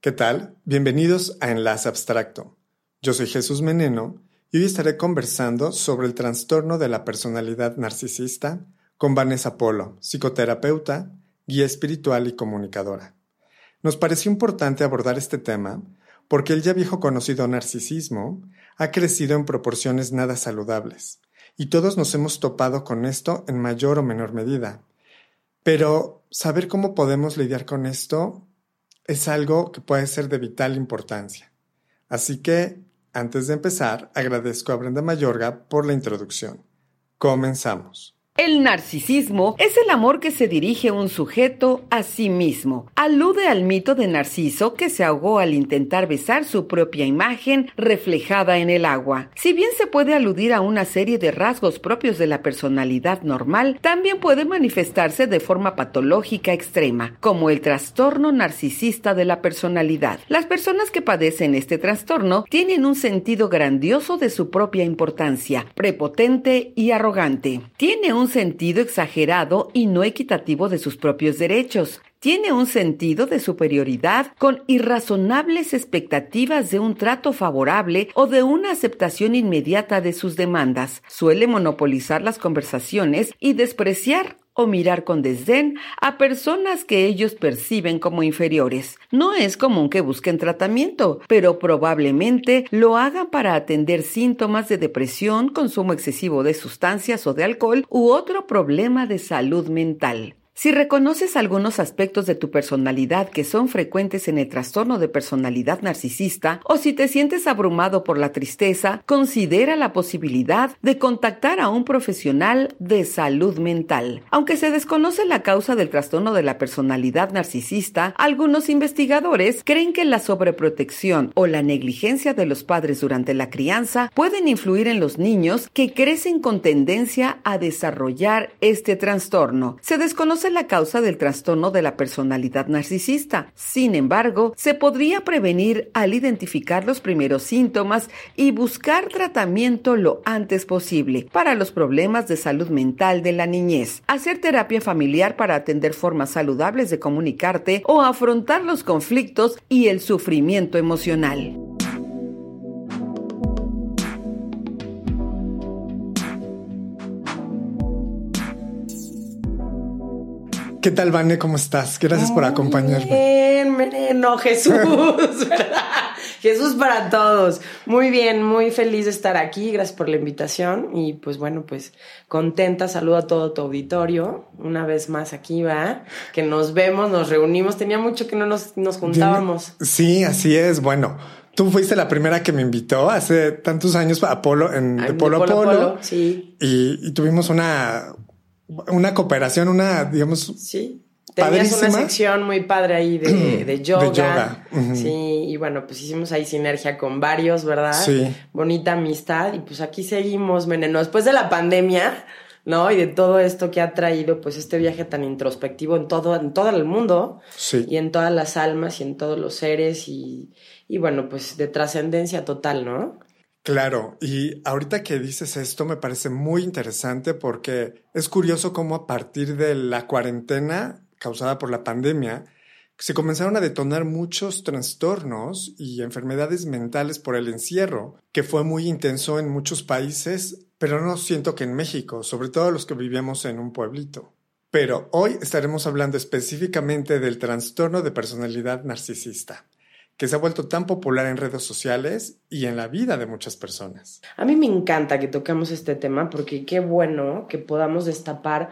¿Qué tal? Bienvenidos a Enlace Abstracto. Yo soy Jesús Meneno y hoy estaré conversando sobre el trastorno de la personalidad narcisista con Vanessa Polo, psicoterapeuta, guía espiritual y comunicadora. Nos pareció importante abordar este tema porque el ya viejo conocido narcisismo ha crecido en proporciones nada saludables y todos nos hemos topado con esto en mayor o menor medida. Pero saber cómo podemos lidiar con esto es algo que puede ser de vital importancia. Así que, antes de empezar, agradezco a Brenda Mayorga por la introducción. Comenzamos. El narcisismo es el amor que se dirige un sujeto a sí mismo. Alude al mito de Narciso que se ahogó al intentar besar su propia imagen reflejada en el agua. Si bien se puede aludir a una serie de rasgos propios de la personalidad normal, también puede manifestarse de forma patológica extrema, como el trastorno narcisista de la personalidad. Las personas que padecen este trastorno tienen un sentido grandioso de su propia importancia, prepotente y arrogante. Tiene un sentido exagerado y no equitativo de sus propios derechos. Tiene un sentido de superioridad con irrazonables expectativas de un trato favorable o de una aceptación inmediata de sus demandas. Suele monopolizar las conversaciones y despreciar o mirar con desdén a personas que ellos perciben como inferiores. No es común que busquen tratamiento, pero probablemente lo hagan para atender síntomas de depresión, consumo excesivo de sustancias o de alcohol u otro problema de salud mental. Si reconoces algunos aspectos de tu personalidad que son frecuentes en el trastorno de personalidad narcisista o si te sientes abrumado por la tristeza, considera la posibilidad de contactar a un profesional de salud mental. Aunque se desconoce la causa del trastorno de la personalidad narcisista, algunos investigadores creen que la sobreprotección o la negligencia de los padres durante la crianza pueden influir en los niños que crecen con tendencia a desarrollar este trastorno. Se desconoce la causa del trastorno de la personalidad narcisista. Sin embargo, se podría prevenir al identificar los primeros síntomas y buscar tratamiento lo antes posible para los problemas de salud mental de la niñez. Hacer terapia familiar para atender formas saludables de comunicarte o afrontar los conflictos y el sufrimiento emocional. ¿Qué tal, Vane? ¿Cómo estás? Gracias por acompañarme. Bien, Meneno, Jesús, ¿verdad? Jesús para todos. Muy bien, muy feliz de estar aquí. Gracias por la invitación. Y pues bueno, pues contenta. Saludo a todo tu auditorio. Una vez más aquí va. Que nos vemos, nos reunimos. Tenía mucho que no nos, nos juntábamos. Sí, así es. Bueno. Tú fuiste la primera que me invitó hace tantos años a Polo, en de Polo a Polo. sí. Y, y tuvimos una, una cooperación, una, digamos. Sí. Tenías una sección muy padre ahí de, de yoga. Sí, y bueno, pues hicimos ahí sinergia con varios, ¿verdad? Sí. Bonita amistad. Y pues aquí seguimos, Meneno. Después de la pandemia, ¿no? Y de todo esto que ha traído, pues, este viaje tan introspectivo en todo, en todo el mundo. Sí. Y en todas las almas y en todos los seres. Y, y bueno, pues de trascendencia total, ¿no? Claro, y ahorita que dices esto me parece muy interesante porque es curioso cómo a partir de la cuarentena causada por la pandemia se comenzaron a detonar muchos trastornos y enfermedades mentales por el encierro, que fue muy intenso en muchos países, pero no siento que en México, sobre todo los que vivimos en un pueblito. Pero hoy estaremos hablando específicamente del trastorno de personalidad narcisista que se ha vuelto tan popular en redes sociales y en la vida de muchas personas. A mí me encanta que toquemos este tema porque qué bueno que podamos destapar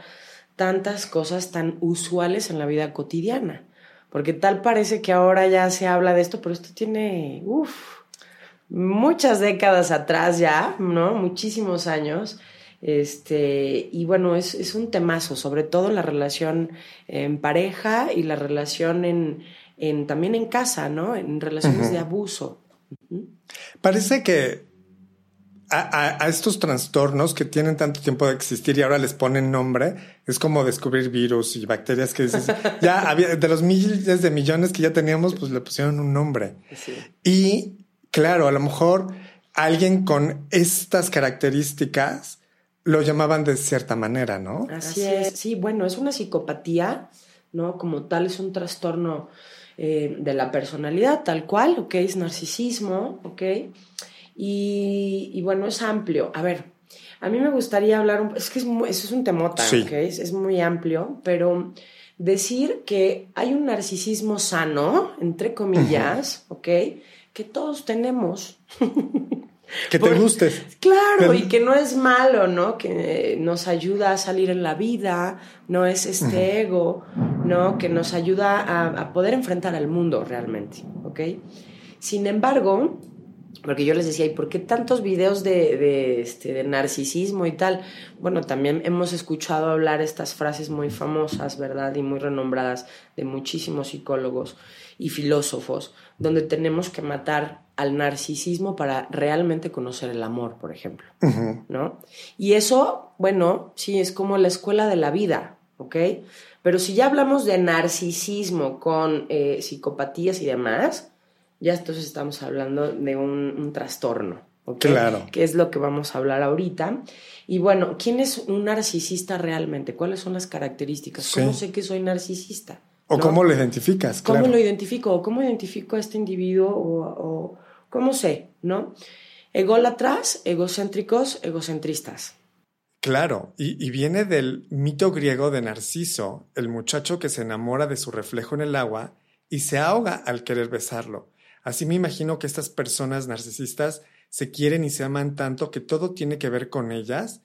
tantas cosas tan usuales en la vida cotidiana. Porque tal parece que ahora ya se habla de esto, pero esto tiene, uff, muchas décadas atrás ya, ¿no? Muchísimos años. Este, y bueno, es, es un temazo, sobre todo la relación en pareja y la relación en, en, también en casa, ¿no? En relaciones de abuso. Parece que a, a, estos trastornos que tienen tanto tiempo de existir y ahora les ponen nombre, es como descubrir virus y bacterias que dices, ya había, de los miles de millones que ya teníamos, pues le pusieron un nombre. Sí. Y claro, a lo mejor alguien con estas características lo llamaban de cierta manera, ¿no? Así es. Sí, bueno, es una psicopatía, ¿no? Como tal, es un trastorno eh, de la personalidad, tal cual, ¿ok? Es narcisismo, ¿ok? Y, bueno, es amplio. A ver, a mí me gustaría hablar, un, es que es eso es un temota, ¿ok? Es, muy amplio, pero decir que hay un narcisismo sano, entre comillas, ¿ok? Que todos tenemos. Que te guste. Claro, y que no es malo, ¿no? Que nos ayuda a salir en la vida, no es este ego, ¿no? Que nos ayuda a, poder enfrentar al mundo realmente, ¿ok? Sin embargo, porque yo les decía, ¿y por qué tantos videos de, de, este, de narcisismo y tal? Bueno, también hemos escuchado hablar estas frases muy famosas, ¿verdad? Y muy renombradas de muchísimos psicólogos y filósofos, donde tenemos que matar al narcisismo para realmente conocer el amor, por ejemplo, ¿no? Y eso, bueno, sí, es como la escuela de la vida, ¿ok? Pero si ya hablamos de narcisismo con eh, psicopatías y demás, ya entonces estamos hablando de un, trastorno, ¿ok? Claro. Que es lo que vamos a hablar ahorita. Y bueno, ¿quién es un narcisista realmente? ¿Cuáles son las características? ¿Cómo sé que soy narcisista? ¿O cómo lo identificas? ¿Cómo lo identifico? ¿O cómo identifico a este individuo? o ¿Cómo sé? ¿No? Ególatras, egocéntricos, egocentristas. Claro, y, viene del mito griego de Narciso, el muchacho que se enamora de su reflejo en el agua y se ahoga al querer besarlo. Así me imagino que estas personas narcisistas se quieren y se aman tanto que todo tiene que ver con ellas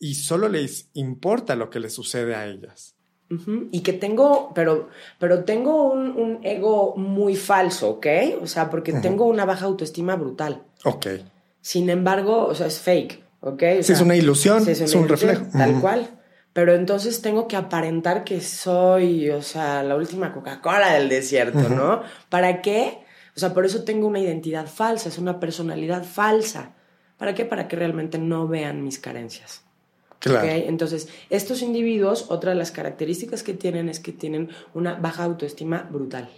y solo les importa lo que les sucede a ellas. Y que tengo, pero, pero tengo un, ego muy falso, ¿ok? O sea, porque tengo una baja autoestima brutal. Ok. Sin embargo, o sea, es fake, ¿ok? es una ilusión, es, un reflejo. Tal cual. Pero entonces tengo que aparentar que soy, o sea, la última Coca-Cola del desierto, ¿no? ¿Para qué? O sea, por eso tengo una identidad falsa, es una personalidad falsa. ¿Para qué? Para que realmente no vean mis carencias. Entonces, estos individuos, otra de las características que tienen es que tienen una baja autoestima brutal.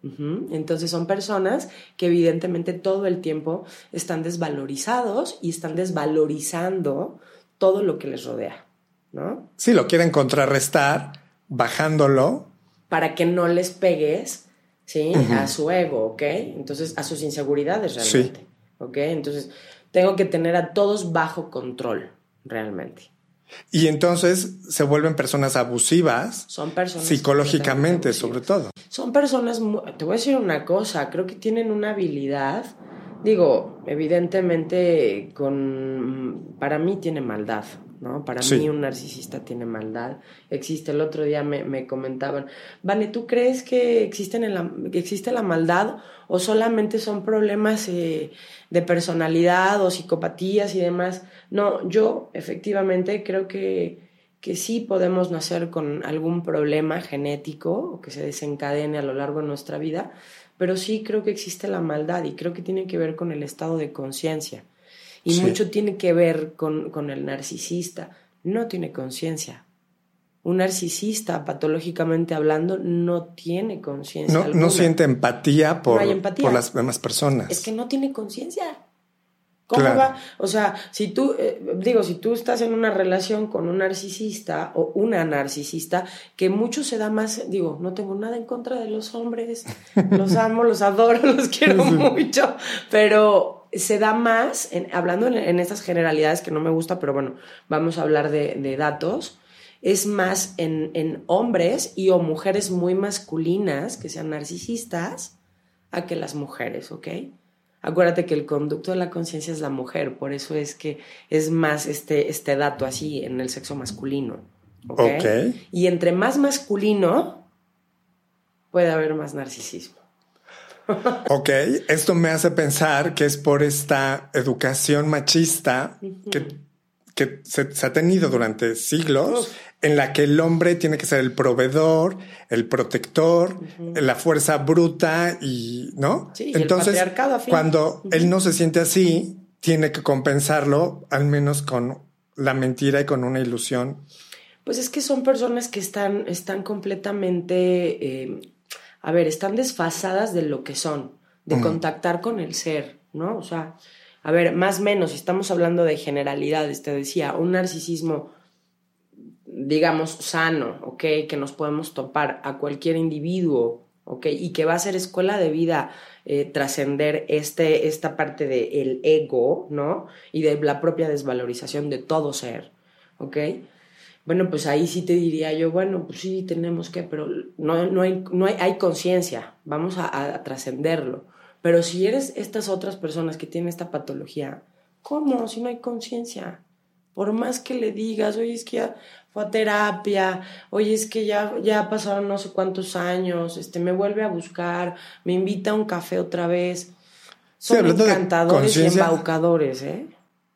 Entonces son personas que evidentemente todo el tiempo están desvalorizados y están desvalorizando todo lo que les rodea, ¿no? Sí, lo quieren contrarrestar bajándolo. Para que no les pegues, ¿sí? A su ego, ¿ok? Entonces, a sus inseguridades realmente, sí. ¿ok? Entonces, tengo que tener a todos bajo control realmente. Y entonces se vuelven personas abusivas. Son personas. Psicológicamente, sobre todo. Son personas, te voy a decir una cosa, creo que tienen una habilidad. Digo, evidentemente, con, para mí tiene maldad, ¿no? Para mí un narcisista tiene maldad. Existe, el otro día me, comentaban, Vale, ¿tú crees que, existen que existe la maldad o solamente son problemas eh, de personalidad o psicopatías y demás? No, yo efectivamente creo que, que sí podemos nacer con algún problema genético o que se desencadene a lo largo de nuestra vida, pero sí creo que existe la maldad y creo que tiene que ver con el estado de conciencia. Y mucho tiene que ver con, con el narcisista. No tiene conciencia. Un narcisista, patológicamente hablando, no tiene conciencia. No, no, siente empatía por, por las demás personas. Es que no tiene conciencia. ¿Cómo va? O sea, si tú, eh, digo, si tú estás en una relación con un narcisista o una narcisista, que mucho se da más, digo, no tengo nada en contra de los hombres, los amo, los adoro, los quiero mucho, pero se da más, en, hablando en, estas generalidades que no me gusta, pero bueno, vamos a hablar de, de datos, es más en, en hombres y o mujeres muy masculinas que sean narcisistas a que las mujeres, ¿ok? Acuérdate que el conducto de la conciencia es la mujer, por eso es que es más este, este dato así en el sexo masculino. ¿okay? Y entre más masculino, puede haber más narcisismo. ok, esto me hace pensar que es por esta educación machista que, que se, ha tenido durante siglos en la que el hombre tiene que ser el proveedor, el protector, la fuerza bruta y, ¿no? Sí, Entonces, cuando él no se siente así, tiene que compensarlo al menos con la mentira y con una ilusión. Pues es que son personas que están, están completamente, eh, a ver, están desfasadas de lo que son, de contactar con el ser, ¿no? O sea, a ver, más o menos, estamos hablando de generalidades, te decía, un narcisismo digamos, sano, ¿ok? Que nos podemos topar a cualquier individuo, ¿ok? Y que va a ser escuela de vida eh, trascender este, esta parte del ego, ¿no? Y de la propia desvalorización de todo ser, ¿ok? Bueno, pues ahí sí te diría yo, bueno, pues sí, tenemos que, pero no, no hay, no hay, hay conciencia, vamos a, trascenderlo. Pero si eres estas otras personas que tienen esta patología, ¿cómo? Si no hay conciencia. Por más que le digas, oye, es que ya fue a terapia, oye, es que ya, ya pasaron no sé cuántos años, este, me vuelve a buscar, me invita a un café otra vez. Son encantadores y embaucadores, ¿eh?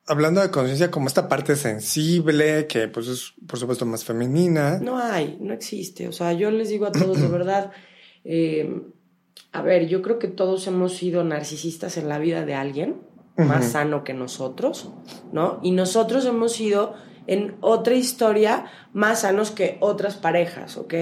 hablando de conciencia como esta parte sensible, que pues es por supuesto más femenina. No hay, no existe. O sea, yo les digo a todos de verdad, eh, a ver, yo creo que todos hemos sido narcisistas en la vida de alguien más sano que nosotros, ¿no? Y nosotros hemos sido en otra historia más sanos que otras parejas, ¿ok?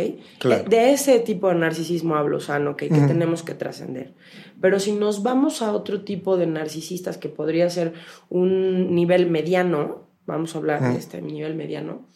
De ese tipo de narcisismo hablo sano, que tenemos que trascender. Pero si nos vamos a otro tipo de narcisistas que podría ser un nivel mediano, vamos a hablar de este nivel mediano,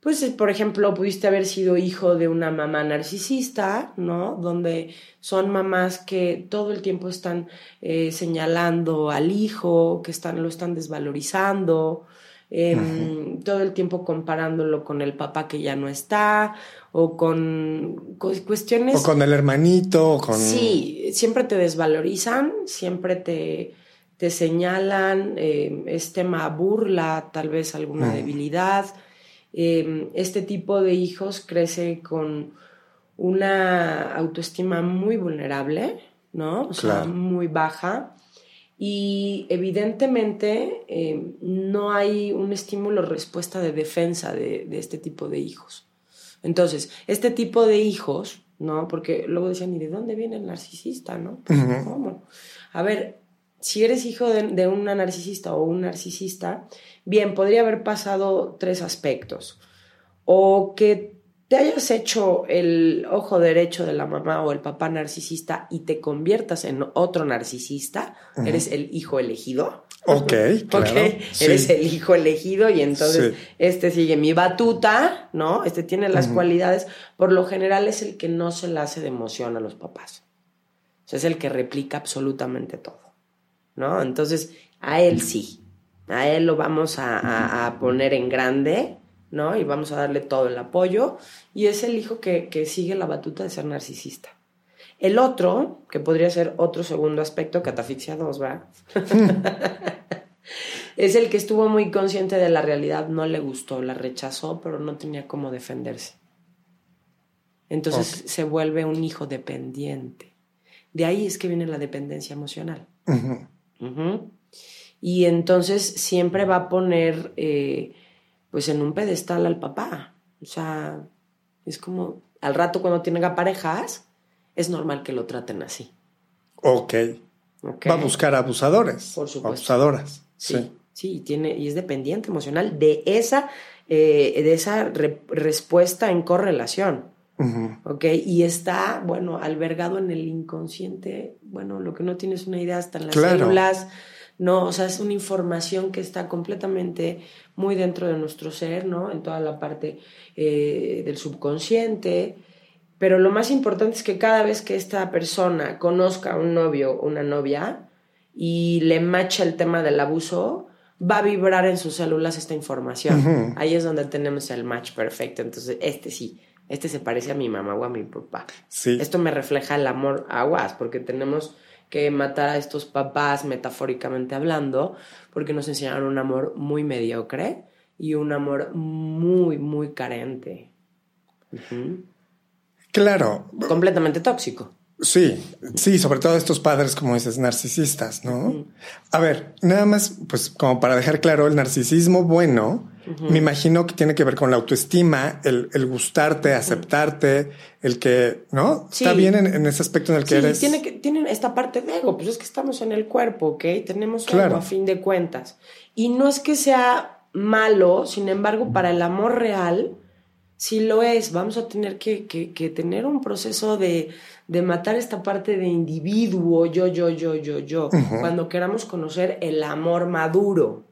pues por ejemplo pudiste haber sido hijo de una mamá narcisista, ¿no? Donde son mamás que todo el tiempo están eh, señalando al hijo, que están, lo están desvalorizando, Em, todo el tiempo comparándolo con el papá que ya no está o con, cuestiones... O con el hermanito, o con... Sí, siempre te desvalorizan, siempre te, te señalan, eh, es tema burla, tal vez alguna debilidad. Em, este tipo de hijos crece con una autoestima muy vulnerable, ¿no? O sea, muy baja y evidentemente eh, no hay un estímulo respuesta de defensa de, este tipo de hijos. Entonces, este tipo de hijos, ¿no? Porque luego decían, ¿y de dónde viene el narcisista, no? Pues, ¿Cómo? A ver, si eres hijo de, de, una narcisista o un narcisista, bien, podría haber pasado tres aspectos. O que te hayas hecho el ojo derecho de la mamá o el papá narcisista y te conviertas en otro narcisista, eres el hijo elegido. Ok, claro. Eres el hijo elegido y entonces este sigue mi batuta, ¿no? Este tiene las cualidades. Por lo general es el que no se le hace de emoción a los papás. O sea, es el que replica absolutamente todo, ¿no? Entonces, a él sí. A él lo vamos a poner en grande ¿no? Y vamos a darle todo el apoyo. Y es el hijo que, sigue la batuta de ser narcisista. El otro, que podría ser otro segundo aspecto, catafixia 2, ¿va? es el que estuvo muy consciente de la realidad, no le gustó, la rechazó, pero no tenía cómo defenderse. Entonces se vuelve un hijo dependiente. De ahí es que viene la dependencia emocional. Y entonces siempre va a poner eh, pues en un pedestal al papá. O sea, es como al rato cuando tenga parejas, es normal que lo traten así. Ok. Va a buscar abusadores. Por supuesto. Abusadoras. Sí. Sí, y, tiene, y es dependiente emocional de esa, eh, de esa respuesta en correlación. ¿Ok? Y está, bueno, albergado en el inconsciente, bueno, lo que no tienes una idea hasta en las células ¿no? O sea, es una información que está completamente muy dentro de nuestro ser, ¿no? En toda la parte eh, del subconsciente. Pero lo más importante es que cada vez que esta persona conozca a un novio o una novia y le macha el tema del abuso, va a vibrar en sus células esta información. Ahí es donde tenemos el match perfecto. Entonces, este sí, este se parece a mi mamá o a mi papá. Sí. Esto me refleja el amor aguas, porque tenemos que matar a estos papás, metafóricamente hablando, porque nos enseñaron un amor muy mediocre y un amor muy, muy carente. Claro. Completamente tóxico. Sí, sí, sobre todo estos padres, como dices, narcisistas, ¿no? A ver, nada más, pues como para dejar claro, el narcisismo bueno, me imagino que tiene que ver con la autoestima, el, gustarte, aceptarte, el que, ¿no? Está bien en, ese aspecto en el que sí, eres. Tiene que, tienen esta parte de ego, pues es que estamos en el cuerpo, ¿ok? Tenemos claro. a fin de cuentas. Y no es que sea malo, sin embargo, para el amor real, sí lo es. Vamos a tener que, que tener un proceso de de matar esta parte de individuo, yo, yo, yo, yo, yo, cuando queramos conocer el amor maduro,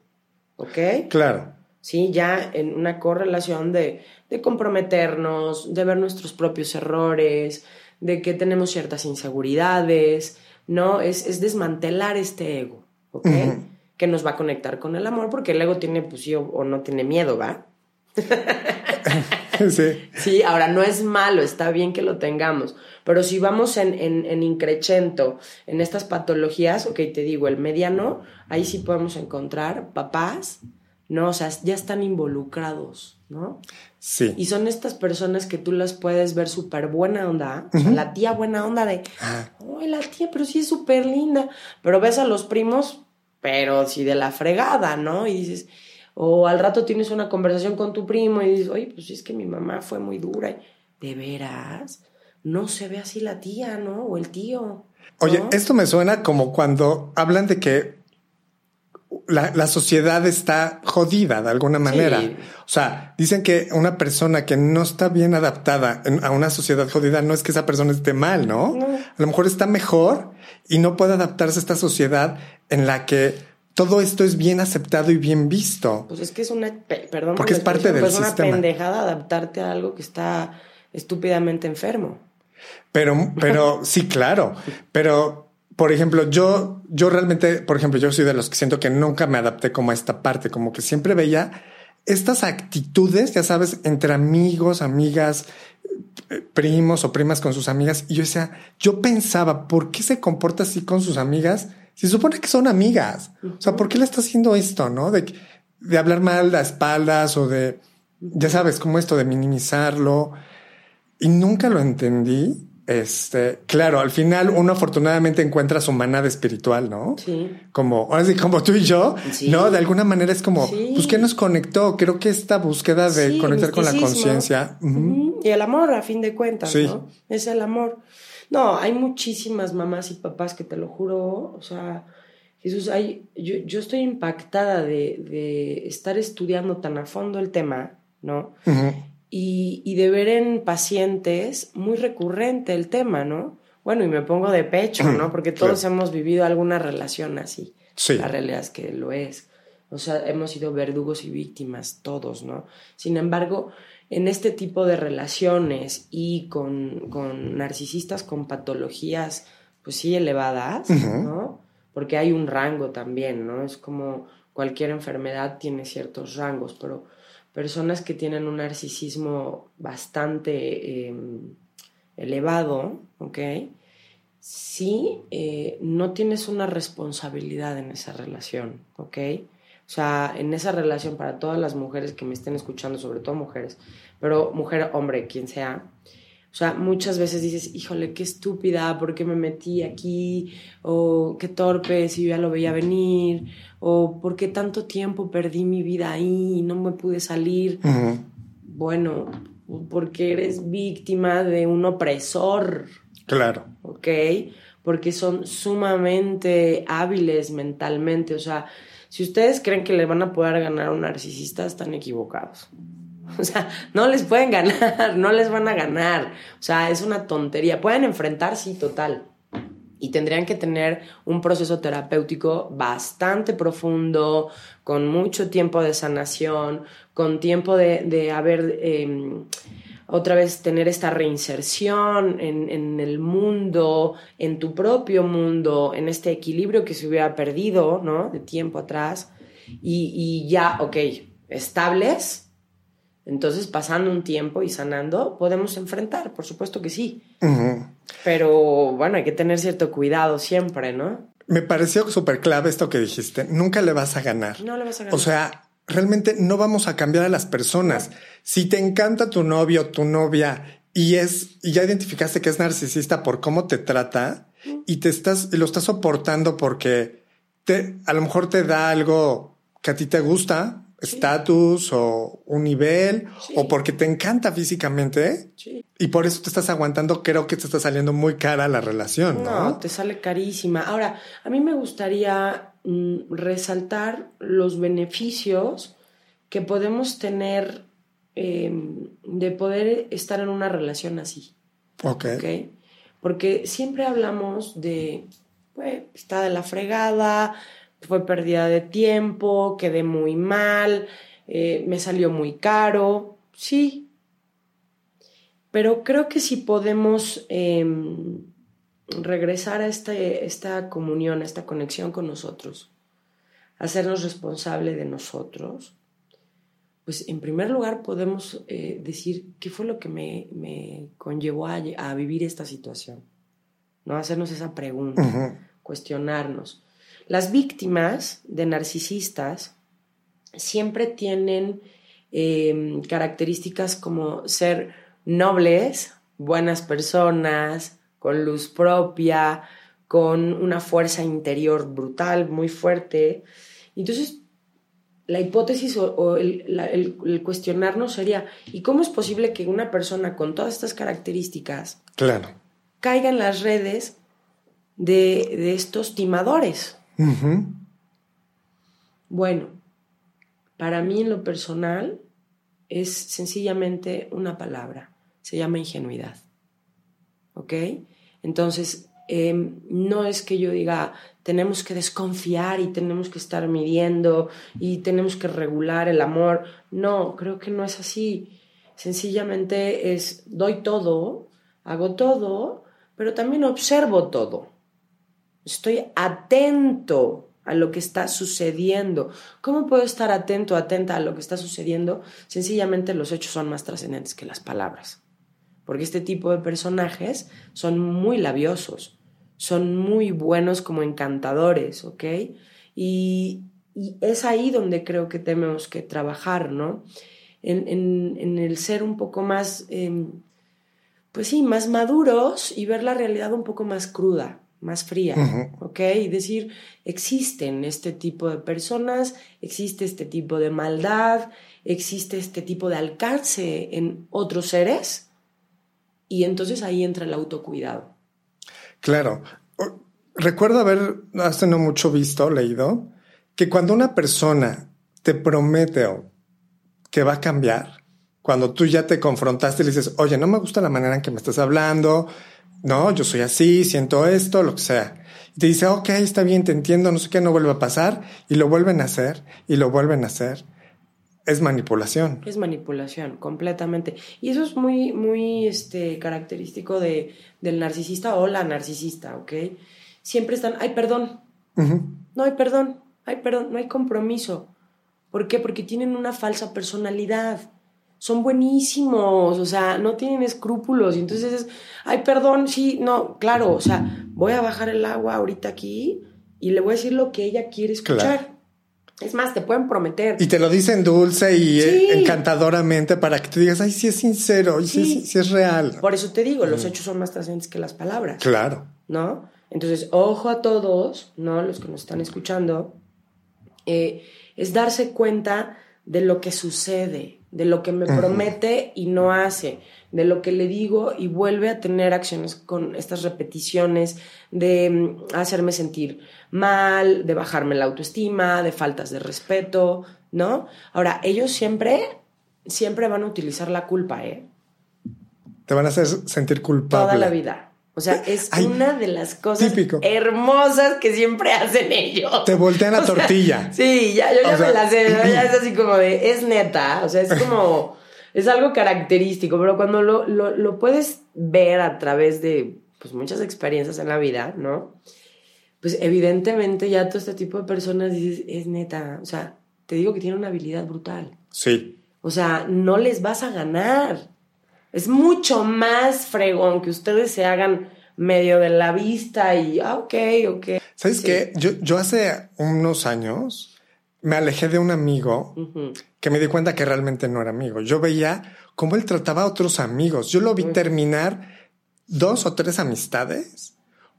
¿ok? Claro. Sí, ya en una correlación de, de comprometernos, de ver nuestros propios errores, de que tenemos ciertas inseguridades, ¿no? Es, es desmantelar este ego, ¿ok? Que nos va a conectar con el amor, porque el ego tiene, pues sí, o, no tiene miedo, ¿va? sí. Sí, ahora no es malo, está bien que lo tengamos, pero si vamos en, en, en increchento, en estas patologías, ok, te digo, el mediano, ahí sí podemos encontrar papás, ¿no? O sea, ya están involucrados, ¿no? Sí. Y son estas personas que tú las puedes ver súper buena onda. O sea, la tía buena onda de, Ah. ¡ay, la tía, pero sí es súper linda! Pero ves a los primos, pero sí de la fregada, ¿no? Y dices, o al rato tienes una conversación con tu primo y dices, oye, pues es que mi mamá fue muy dura. Y, ¿De veras? No se ve así la tía, ¿no? O el tío. Oye, ¿no? esto me suena como cuando hablan de que la, la sociedad está jodida de alguna manera. Sí. O sea, dicen que una persona que no está bien adaptada en- a una sociedad jodida no es que esa persona esté mal, ¿no? No. A lo mejor está mejor y no puede adaptarse a esta sociedad en la que todo esto es bien aceptado y bien visto. Pues es que es una, pe- perdón, por Porque es parte del es una sistema. pendejada adaptarte a algo que está estúpidamente enfermo. Pero, pero sí, claro. Pero, por ejemplo, yo, yo realmente, por ejemplo, yo soy de los que siento que nunca me adapté como a esta parte, como que siempre veía estas actitudes, ya sabes, entre amigos, amigas, eh, primos o primas con sus amigas. Y yo decía, yo pensaba, ¿por qué se comporta así con sus amigas? Si supone que son amigas. O sea, ¿por qué le está haciendo esto, no? De, de hablar mal a espaldas o de, ya sabes, como esto de minimizarlo y nunca lo entendí. Este, claro, al final uno afortunadamente encuentra su manada espiritual, ¿no? Sí. Como, ahora sí, como tú y yo, Sí. ¿no? De alguna manera es como, Sí. pues, ¿qué nos conectó? Creo que esta búsqueda de Sí, conectar con la conciencia. Ujú, Y el amor, a fin de cuentas, Sí. ¿no? Es el amor. No, hay muchísimas mamás y papás que te lo juro, o sea, Jesús, hay, yo, yo estoy impactada de, de estar estudiando tan a fondo el tema, ¿no? Y, y de ver en pacientes muy recurrente el tema, ¿no? Bueno, y me pongo de pecho, ¿no? Porque todos Claro. hemos vivido alguna relación así. Sí. La realidad es que lo es. O sea, hemos sido verdugos y víctimas todos, ¿no? Sin embargo, en este tipo de relaciones y con, con narcisistas con patologías, pues sí, elevadas. ¿no? Porque hay un rango también, ¿no? Es como cualquier enfermedad tiene ciertos rangos, pero personas que tienen un narcisismo bastante eh, elevado, ¿ok? Sí, eh, no tienes una responsabilidad en esa relación, ¿ok? O sea, en esa relación para todas las mujeres que me estén escuchando, sobre todo mujeres, pero mujer, hombre, quien sea, o sea, muchas veces dices, híjole, qué estúpida, ¿por qué me metí aquí? O qué torpe, si yo ya lo veía venir, o por qué tanto tiempo perdí mi vida ahí y no me pude salir. Ujú. Bueno, porque eres víctima de un opresor, Claro. ¿ok? Porque son sumamente hábiles mentalmente. O sea, si ustedes creen que le van a poder ganar a un narcisista, están equivocados. O sea, no les pueden ganar, no les van a ganar. O sea, es una tontería. Pueden enfrentar, sí, total. Y tendrían que tener un proceso terapéutico bastante profundo, con mucho tiempo de sanación, con tiempo de, de haber, eh, otra vez, tener esta reinserción en, en el mundo, en tu propio mundo, en este equilibrio que se hubiera perdido, ¿no? De tiempo atrás. Y, y ya, ok, estables. Entonces, pasando un tiempo y sanando, podemos enfrentar, por supuesto que sí. Pero bueno, hay que tener cierto cuidado siempre, ¿no? Me pareció súper clave esto que dijiste. Nunca le vas a ganar. No le vas a ganar. O sea, realmente no vamos a cambiar a las personas. Si te encanta tu novio, tu novia y es y ya identificaste que es narcisista por cómo te trata y te estás y lo estás soportando porque te a lo mejor te da algo que a ti te gusta, estatus o un nivel Sí. o porque te encanta físicamente Sí. y por eso te estás aguantando, creo que te está saliendo muy cara la relación, ¿no? No, te sale carísima. Ahora, a mí me gustaría mm, resaltar los beneficios que podemos tener eh, de poder estar en una relación así. Ok. ¿ok? Porque siempre hablamos de, pues, está de la fregada, fue pérdida de tiempo, quedé muy mal, eh, me salió muy caro, sí. Pero creo que si podemos em, regresar a este, esta comunión, a esta conexión con nosotros, hacernos responsable de nosotros, pues en primer lugar podemos eh, decir qué fue lo que me, conllevó a, a, vivir esta situación, ¿no? Hacernos esa pregunta, cuestionarnos. Las víctimas de narcisistas siempre tienen em, características como ser nobles, buenas personas, con luz propia, con una fuerza interior brutal, muy fuerte. Entonces, la hipótesis o, el, cuestionarnos sería, ¿y cómo es posible que una persona con todas estas características claro. caiga en las redes de, estos timadores? Bueno, para mí en lo personal es sencillamente una palabra, se llama ingenuidad. ¿Ok? Entonces, em, no es que yo diga, tenemos que desconfiar y tenemos que estar midiendo y tenemos que regular el amor. No, creo que no es así. Sencillamente es, doy todo, hago todo, pero también observo todo. Estoy atento a lo que está sucediendo. ¿Cómo puedo estar atento, atenta a lo que está sucediendo? Sencillamente los hechos son más trascendentes que las palabras. Porque este tipo de personajes son muy labiosos son muy buenos como encantadores, ¿ok? Y, es ahí donde creo que tenemos que trabajar, ¿no? En, el ser un poco más, em, pues sí, más maduros y ver la realidad un poco más cruda, más fría, ¿ok? Y decir, existen este tipo de personas, existe este tipo de maldad, existe este tipo de alcance en otros seres, y entonces ahí entra el autocuidado. Claro. Recuerdo haber hace no mucho visto, leído, que cuando una persona te promete que va a cambiar, cuando tú ya te confrontaste y le dices, oye, no me gusta la manera en que me estás hablando, no, yo soy así, siento esto, lo que sea. Y te dice, ok, está bien, te entiendo, no sé qué, no vuelve a pasar, y lo vuelven a hacer, y lo vuelven a hacer es manipulación. Es manipulación, completamente. Y eso es muy, muy este, característico de, del narcisista o la narcisista, ¿ok? Siempre están, ay, perdón. No hay perdón, hay perdón, no hay compromiso. ¿Por qué? Porque tienen una falsa personalidad. Son buenísimos, o sea, no tienen escrúpulos. Y entonces es, ay, perdón, sí, no, claro, o sea, voy a bajar el agua ahorita aquí y le voy a decir lo que ella quiere escuchar. Es más, te pueden prometer. Y te lo dicen dulce y eh, encantadoramente para que tú digas, ay, sí es sincero, y sí. sí, es real. Por eso te digo, los hechos son más trascendentes que las palabras. Claro. ¿No? Entonces, ojo a todos, ¿no? Los que nos están escuchando, eh, es darse cuenta de lo que sucede, de lo que me promete y no hace, de lo que le digo y vuelve a tener acciones con estas repeticiones de mm, hacerme sentir mal, de bajarme la autoestima, de faltas de respeto, ¿no? Ahora, ellos siempre, siempre van a utilizar la culpa, ¿eh? Te van a hacer sentir culpable. Toda la vida. O sea, es una de las cosas hermosas que siempre hacen ellos. Te voltean la tortilla. sí, ya, yo ya me la sé, ya es así como de, es neta, o sea, es como, es algo característico, pero cuando lo, lo, lo puedes ver a través de pues, muchas experiencias en la vida, ¿no? Pues evidentemente ya todo este tipo de personas dices, es neta, o sea, te digo que tiene una habilidad brutal. Sí. O sea, no les vas a ganar. Es mucho más fregón que ustedes se hagan medio de la vista y, ah, ok, ok. ¿Sabes qué? Yo, yo hace unos años me alejé de un amigo que me di cuenta que realmente no era amigo. Yo veía cómo él trataba a otros amigos. Yo lo vi terminar dos o tres amistades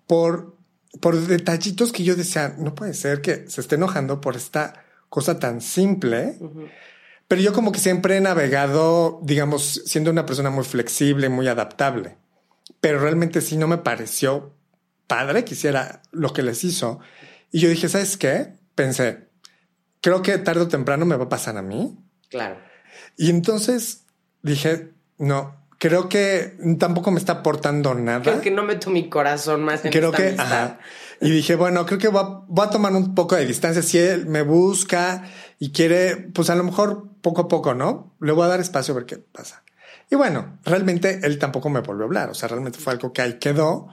por, por detallitos que yo decía, no puede ser que se esté enojando por esta cosa tan simple. Pero yo como que siempre he navegado, digamos, siendo una persona muy flexible, muy adaptable. Pero realmente sí no me pareció padre que hiciera lo que les hizo. Y yo dije, ¿sabes qué? Pensé, creo que tarde o temprano me va a pasar a mí. Claro. Y entonces dije, no, creo que tampoco me está aportando nada. Creo que no meto mi corazón más en Creo que, ajá. Y dije, bueno, creo que voy a, voy a, tomar un poco de distancia. Si él me busca y quiere, pues a lo mejor poco a poco, ¿no? Le voy a dar espacio a ver qué pasa. Y bueno, realmente él tampoco me volvió a hablar, o sea, realmente fue algo que ahí quedó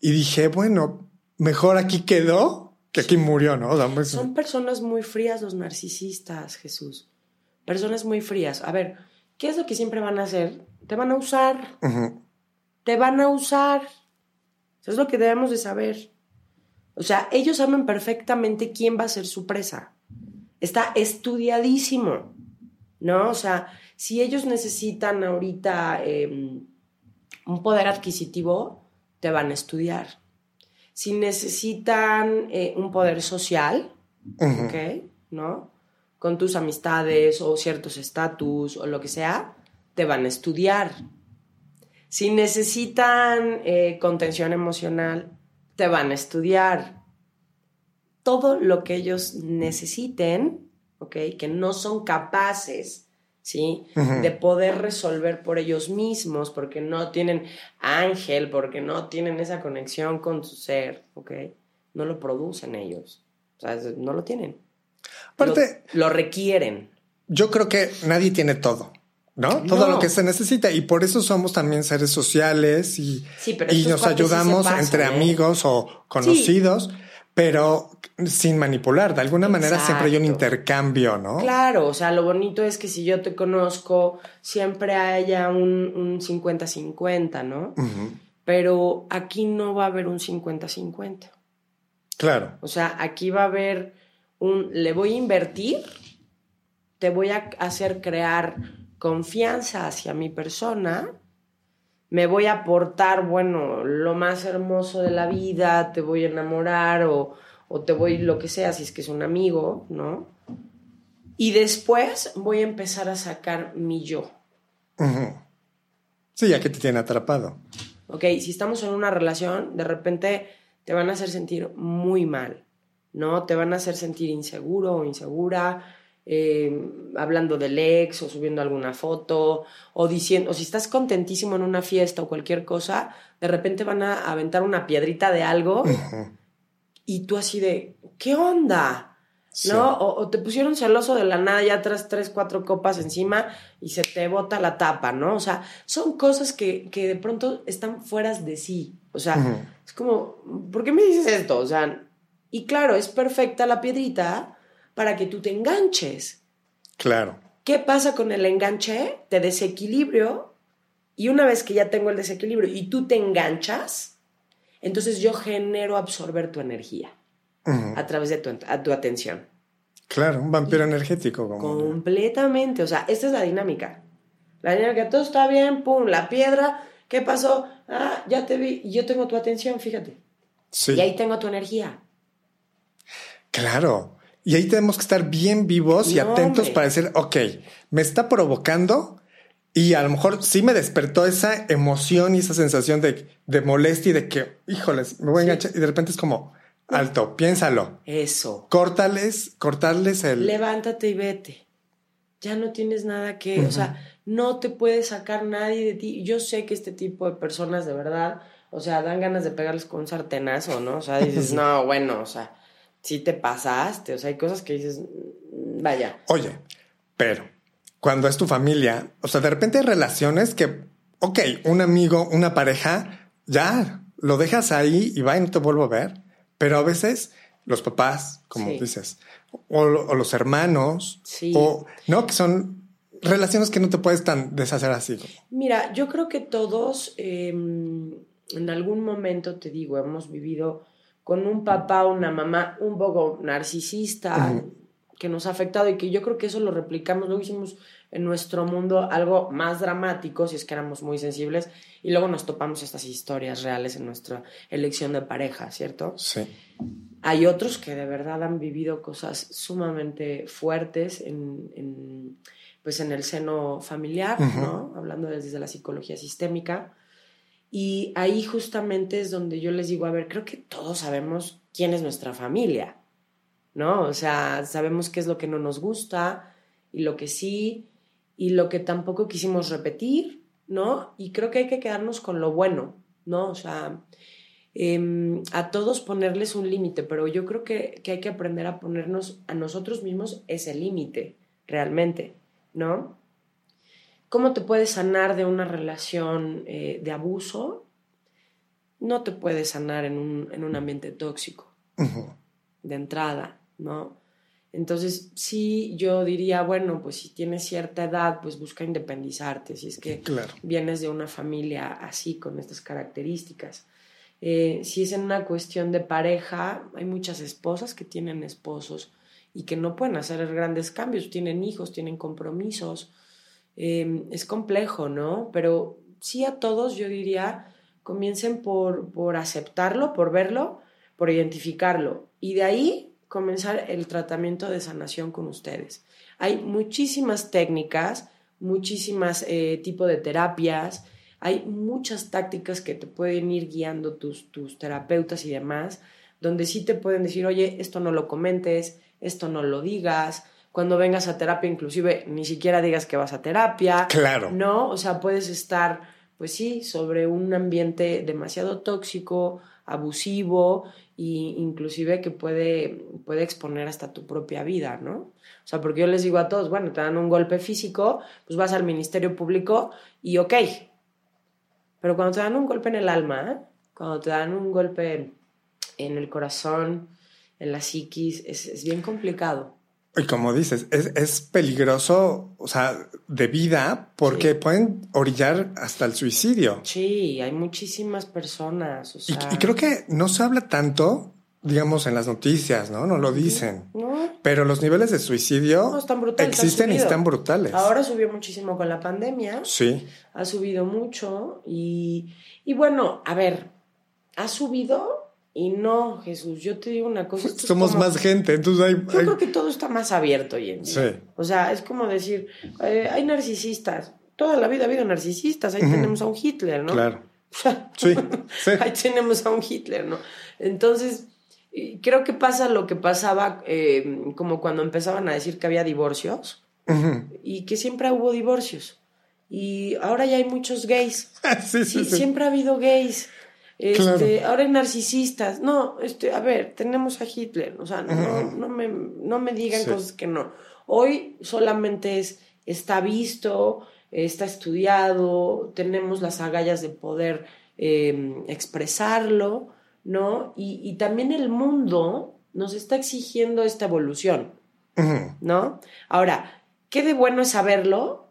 y dije, bueno, mejor aquí quedó que aquí murió, ¿no? Pues, Son personas muy frías los narcisistas, Jesús. Personas muy frías. A ver, ¿qué es lo que siempre van a hacer? Te van a usar. Te van a usar. Eso es lo que debemos de saber. O sea, ellos saben perfectamente quién va a ser su presa. Está estudiadísimo, ¿no? O sea, si ellos necesitan ahorita em, un poder adquisitivo, te van a estudiar. Si necesitan eh, un poder social, ¿ok? ¿No? Con tus amistades o ciertos estatus o lo que sea, te van a estudiar. Si necesitan eh, contención emocional, te van a estudiar. Todo lo que ellos necesiten, ¿ok? Que no son capaces, ¿sí? De poder resolver por ellos mismos, porque no tienen ángel, porque no tienen esa conexión con su ser, ¿ok? No lo producen ellos. O sea, no lo tienen. Aparte, lo requieren. Yo creo que nadie tiene todo. ¿no? Todo lo que se necesita y por eso somos también seres sociales y, y nos ayudamos entre ¿eh? amigos o conocidos. Pero sin manipular, de alguna manera siempre hay un intercambio, ¿no? Claro, o sea, lo bonito es que si yo te conozco, siempre haya un 50-50, ¿no? Pero aquí no va a haber un 50-50. Claro. O sea, aquí va a haber un, le voy a invertir, te voy a hacer crear confianza hacia mi persona, me voy a aportar, bueno, lo más hermoso de la vida, te voy a enamorar o, te voy lo que sea, si es que es un amigo, ¿no? Y después voy a empezar a sacar mi yo. Sí, ya que te tiene atrapado. Ok, si estamos en una relación, de repente te van a hacer sentir muy mal, ¿no? Te van a hacer sentir inseguro o insegura, eh, hablando del ex o subiendo alguna foto o diciendo, o si estás contentísimo en una fiesta o cualquier cosa, de repente van a aventar una piedrita de algo y tú así de, ¿qué onda? ¿No? O, te pusieron celoso de la nada, ya tras tres, cuatro copas encima y se te bota la tapa, ¿no? O sea, son cosas que, que de pronto están fueras de sí. O sea, es como, ¿por qué me dices esto? O sea, y claro, es perfecta la piedrita, para que tú te enganches. Claro. ¿Qué pasa con el enganche? Te desequilibrio y una vez que ya tengo el desequilibrio y tú te enganchas, entonces yo genero absorber tu energía a través de tu, tu, atención. Claro, un vampiro energético. Completamente, o sea, esta es la dinámica. La dinámica, todo está bien, pum, la piedra, ¿qué pasó? Ah, ya te vi, yo tengo tu atención, fíjate. Sí. Y ahí tengo tu energía. Claro. Y ahí tenemos que estar bien vivos y atentos para decir, ok, me está provocando y a lo mejor sí me despertó esa emoción y esa sensación de, de molestia y de que, híjoles, me voy a enganchar. Y de repente es como, alto, piénsalo. Eso. Córtales, cortarles el... Levántate y vete. Ya no tienes nada que, o sea, no te puede sacar nadie de ti. Yo sé que este tipo de personas de verdad, o sea, dan ganas de pegarles con un sartenazo, ¿no? O sea, dices, no, bueno, o sea sí te pasaste. O sea, hay cosas que dices, mm, vaya. Oye, pero cuando es tu familia, o sea, de repente hay relaciones que, ok, un amigo, una pareja, ya lo dejas ahí y va y no te vuelvo a ver. Pero a veces los papás, como dices, o, los hermanos, o no, que son relaciones que no te puedes tan deshacer así. Mira, yo creo que todos em, en algún momento, te digo, hemos vivido con un papá o una mamá un poco narcisista que nos ha afectado y que yo creo que eso lo replicamos, luego hicimos en nuestro mundo algo más dramático, si es que éramos muy sensibles, y luego nos topamos estas historias reales en nuestra elección de pareja, ¿cierto? Sí. Hay otros que de verdad han vivido cosas sumamente fuertes en, pues en el seno familiar, ¿no? Hablando desde la psicología sistémica y ahí justamente es donde yo les digo, a ver, creo que todos sabemos quién es nuestra familia, ¿no? O sea, sabemos qué es lo que no nos gusta y lo que sí y lo que tampoco quisimos repetir, ¿no? Y creo que hay que quedarnos con lo bueno, ¿no? O sea, em, a todos ponerles un límite, pero yo creo que, que hay que aprender a ponernos a nosotros mismos ese límite, realmente, ¿no? ¿Cómo te puedes sanar de una relación eh, de abuso? No te puedes sanar en un, en un ambiente tóxico, de entrada, ¿no? Entonces, sí, yo diría, bueno, pues si tienes cierta edad, pues busca independizarte, si es que vienes de una familia así, con estas características. Eh, si es en una cuestión de pareja, hay muchas esposas que tienen esposos y que no pueden hacer grandes cambios, tienen hijos, tienen compromisos. Em, es complejo, ¿no? Pero sí a todos yo diría, comiencen por, por aceptarlo, por verlo, por identificarlo y de ahí comenzar el tratamiento de sanación con ustedes. Hay muchísimas técnicas, muchísimas eh, tipos de terapias, hay muchas tácticas que te pueden ir guiando tus, tus terapeutas y demás, donde sí te pueden decir, oye, esto no lo comentes, esto no lo digas, cuando vengas a terapia inclusive ni siquiera digas que vas a terapia. Claro. No, o sea, puedes estar, pues sí, sobre un ambiente demasiado tóxico, abusivo e inclusive que puede, puede exponer hasta tu propia vida, ¿no? O sea, porque yo les digo a todos, bueno, te dan un golpe físico, pues vas al Ministerio Público y ok, pero cuando te dan un golpe en el alma, cuando te dan un golpe en el corazón, en la psiquis, es, es bien complicado. Y como dices, es, es, peligroso, o sea, de vida, porque pueden orillar hasta el suicidio. Sí, hay muchísimas personas. O sea... y, creo que no se habla tanto, digamos, en las noticias, ¿no? No lo dicen. No. Pero los niveles de suicidio no, están brutales, existen y están brutales. Ahora subió muchísimo con la pandemia. Sí. Ha subido mucho. Y, y bueno, a ver, ha subido y no, Jesús, yo te digo una cosa. Somos más gente, entonces hay, Yo creo que todo está más abierto hoy en día. Sí. O sea, es como decir, eh, hay narcisistas. Toda la vida ha habido narcisistas. Ahí tenemos a un Hitler, ¿no? Claro. sí, sí. Ahí tenemos a un Hitler, ¿no? Entonces, creo que pasa lo que pasaba eh, como cuando empezaban a decir que había divorcios y que siempre hubo divorcios. Y ahora ya hay muchos gays. sí, sí, sí, Siempre ha habido gays. Este, Ahora hay narcisistas. No, este, a ver, tenemos a Hitler. O sea, no, no, me, no me digan cosas que no. Hoy solamente es, está visto, está estudiado, tenemos las agallas de poder eh, expresarlo, ¿no? Y, y, también el mundo nos está exigiendo esta evolución, ¿no? Ahora, ¿qué de bueno es saberlo,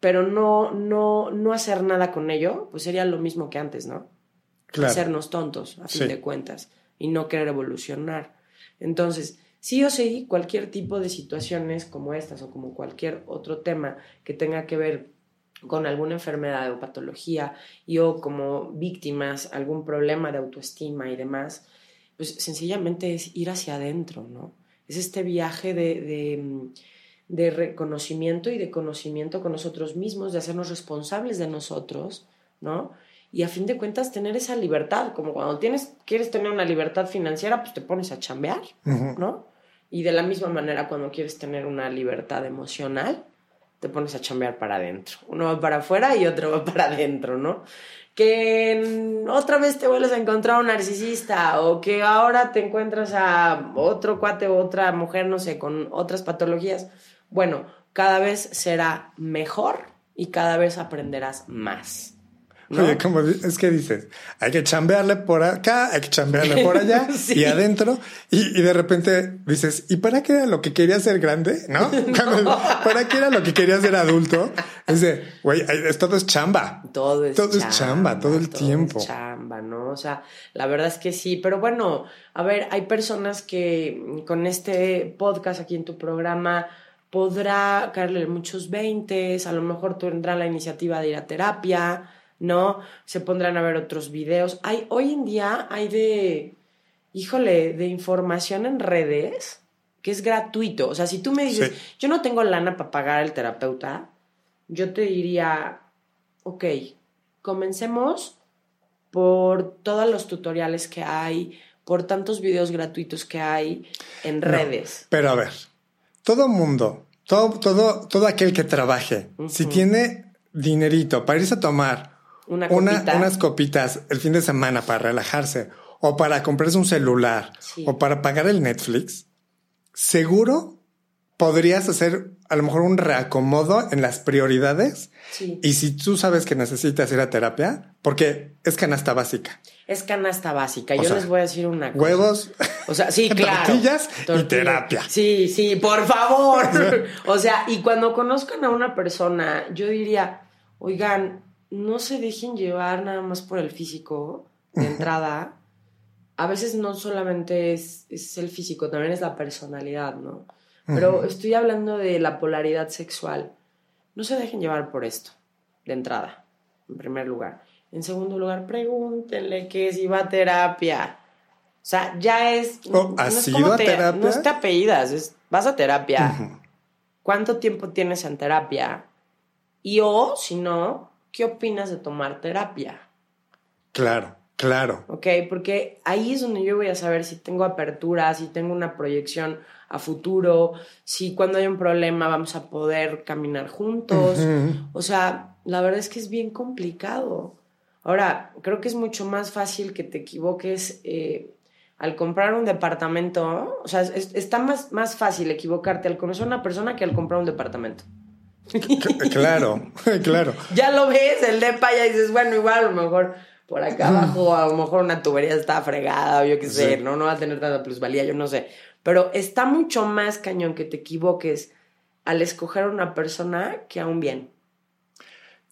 pero no, no, no hacer nada con ello? Pues sería lo mismo que antes, ¿no? Claro. hacernos tontos, a fin Sí. de cuentas, y no querer evolucionar. Entonces, sí o sí, cualquier tipo de situaciones como estas o como cualquier otro tema que tenga que ver con alguna enfermedad o patología y o como víctimas algún problema de autoestima y demás, pues sencillamente es ir hacia adentro, ¿no? Es este viaje de, de, de reconocimiento y de conocimiento con nosotros mismos, de hacernos responsables de nosotros, ¿no? Y a fin de cuentas tener esa libertad, como cuando tienes, quieres tener una libertad financiera, pues te pones a chambear. ¿no? Y de la misma manera cuando quieres tener una libertad emocional, te pones a chambear para adentro. Uno va para afuera y otro va para adentro, ¿no? Que otra vez te vuelves a encontrar un narcisista o que ahora te encuentras a otro cuate o otra mujer, no sé, con otras patologías. Bueno, cada vez será mejor y cada vez aprenderás más. ¿No? Oye, como es que dices, hay que chambearle por acá, hay que chambearle por allá Sí. y adentro, y, y de repente dices, ¿y para qué era lo que quería ser grande? ¿No? ¿Para qué era lo que quería ser adulto? Es de, güey, todo es chamba. Todo es Todo es chamba, chamba, todo el tiempo. Es chamba, ¿no? O sea, la verdad es que sí, pero bueno, a ver, hay personas que con este podcast aquí en tu programa podrá caerle muchos veintes, a lo mejor tendrán la iniciativa de ir a terapia, ¿no? Se pondrán a ver otros videos. Hay, hoy en día hay de, híjole, de información en redes que es gratuito. O sea, si tú me dices, Sí. yo no tengo lana para pagar al terapeuta, yo te diría, ok, comencemos por todos los tutoriales que hay, por tantos videos gratuitos que hay en No, redes. Pero a ver, todo mundo, todo, todo, todo aquel que trabaje, si tiene dinerito para irse a tomar Una una- copita. unas copitas el fin de semana para relajarse, o para comprarse un celular, Sí. o para pagar el Netflix, seguro podrías hacer a lo mejor un reacomodo en las prioridades. Sí. Y si tú sabes que necesitas ir a terapia, porque es canasta básica. Es canasta básica. O Yo sea, les voy a decir una cosa. Huevos, O sea, sí, claro. tortillas y terapia. Sí, sí, por favor. o sea, y cuando conozcan a una persona, yo diría, oigan, no se dejen llevar nada más por el físico de entrada. A veces no solamente es, es el físico, también es la personalidad, ¿no? Pero estoy hablando de la polaridad sexual. No se dejen llevar por esto, de entrada, en primer lugar. En segundo lugar, pregúntenle que si va a terapia. O sea, ya es. Oh, ¿has es ido como a te- terapia? No es te apellidas, es vas a terapia. ¿Cuánto tiempo tienes en terapia? Y o, si no, ¿qué opinas de tomar terapia? Claro, claro. ¿Ok? Porque ahí es donde yo voy a saber si tengo apertura, si tengo una proyección a futuro, si cuando hay un problema vamos a poder caminar juntos. O sea, la verdad es que es bien complicado. Ahora, creo que es mucho más fácil que te equivoques eh, al comprar un departamento. O sea, es- está más, más fácil equivocarte al conocer a una persona que al comprar un departamento. Claro, claro. Ya lo ves, el depa ya dices, bueno, igual a lo mejor por acá abajo, a lo mejor una tubería está fregada o yo qué sé, Sí. ¿no? No va a tener tanta plusvalía, yo no sé. Pero está mucho más cañón que te equivoques al escoger a una persona que a un bien.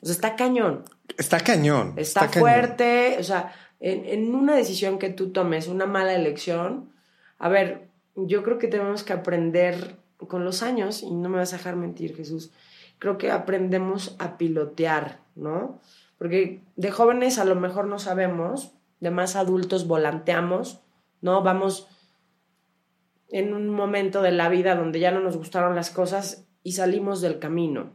O sea, está cañón. Está cañón. Está, fuerte, o sea, en, en una decisión que tú tomes, una mala elección, a ver, yo creo que tenemos que aprender con los años, y no me vas a dejar mentir, Jesús, creo que aprendemos a pilotear, ¿no? Porque de jóvenes a lo mejor no sabemos, de más adultos volanteamos, ¿no? Vamos en un momento de la vida donde ya no nos gustaron las cosas y salimos del camino.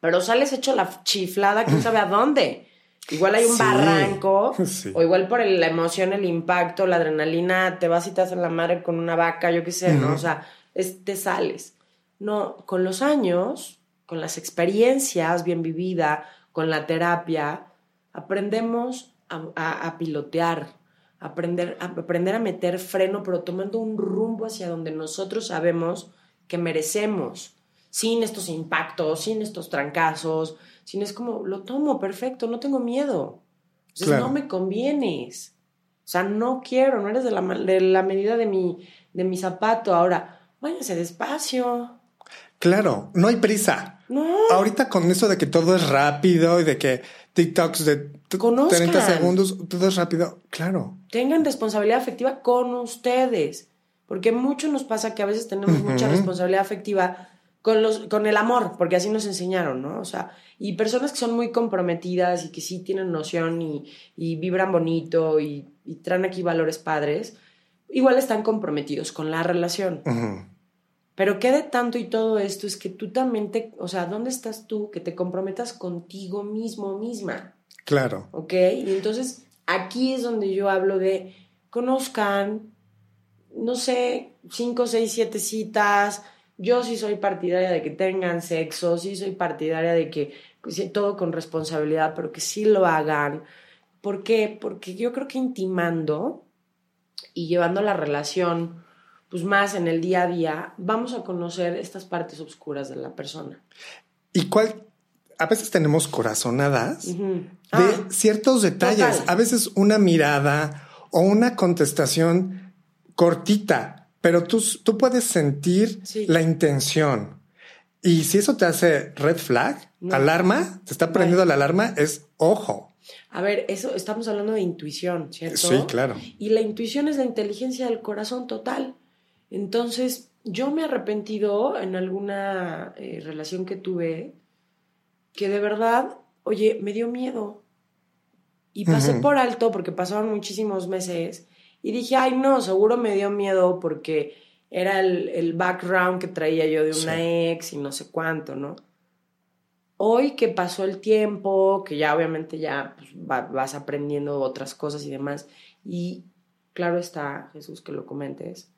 Pero sales hecho la chiflada, quién sabe a dónde. Igual hay un Sí, barranco, sí. o igual por el- la emoción, el impacto, la adrenalina, te vas y te haces la madre con una vaca, yo qué sé, ¿no? Ujú. O sea, es- te sales. No, con los años, con las experiencias bien vividas, con la terapia, aprendemos a, a- a pilotear, aprender, a aprender a meter freno, pero tomando un rumbo hacia donde nosotros sabemos que merecemos, sin estos impactos, sin estos trancazos, sin es como, lo tomo, perfecto, no tengo miedo. Entonces Claro. no me convienes. O sea, no quiero, no eres de la, ma- de la medida de mi, de mi zapato. Ahora, váyanse despacio. Claro, no hay prisa. No. Ahorita con eso de que todo es rápido y de que TikToks de Conozcan. 30 segundos, todo es rápido. Claro. tengan responsabilidad afectiva con ustedes. Porque mucho nos pasa que a veces tenemos mucha responsabilidad afectiva con, los, con el amor, porque así nos enseñaron, ¿no? O sea, y personas que son muy comprometidas y que sí tienen noción y, y vibran bonito y, y traen aquí valores padres, igual están comprometidos con la relación. Pero qué de tanto y todo esto es que tú también te, o sea, ¿dónde estás tú? Que te comprometas contigo mismo, misma. Claro. ¿ok? Y entonces aquí es donde yo hablo de conozcan, no sé, cinco, seis, siete citas. Yo sí soy partidaria de que tengan sexo, sí soy partidaria de que pues, todo con responsabilidad, pero que sí lo hagan. ¿Por qué? Porque yo creo que intimando y llevando la relación pues más en el día a día, vamos a conocer estas partes oscuras de la persona. ¿Y cuál? A veces tenemos corazonadas de Ah, ciertos detalles. total. A veces una mirada o una contestación cortita, pero tú, tú puedes sentir Sí. la intención. Y si eso te hace red flag, No. alarma, te está prendiendo la alarma, es ojo. A ver, eso estamos hablando de intuición, ¿cierto? Sí, claro. Y la intuición es la inteligencia del corazón total. Entonces, yo me he arrepentido en alguna eh, relación que tuve que de verdad, oye, me dio miedo. Y pasé por alto porque pasaron muchísimos meses y dije, ay, no, seguro me dio miedo porque era el, el background que traía yo de una Sí. ex y no sé cuánto, ¿no? Hoy que pasó el tiempo, que ya obviamente ya pues, va- vas aprendiendo otras cosas y demás, y claro está, Jesús, que lo comentes,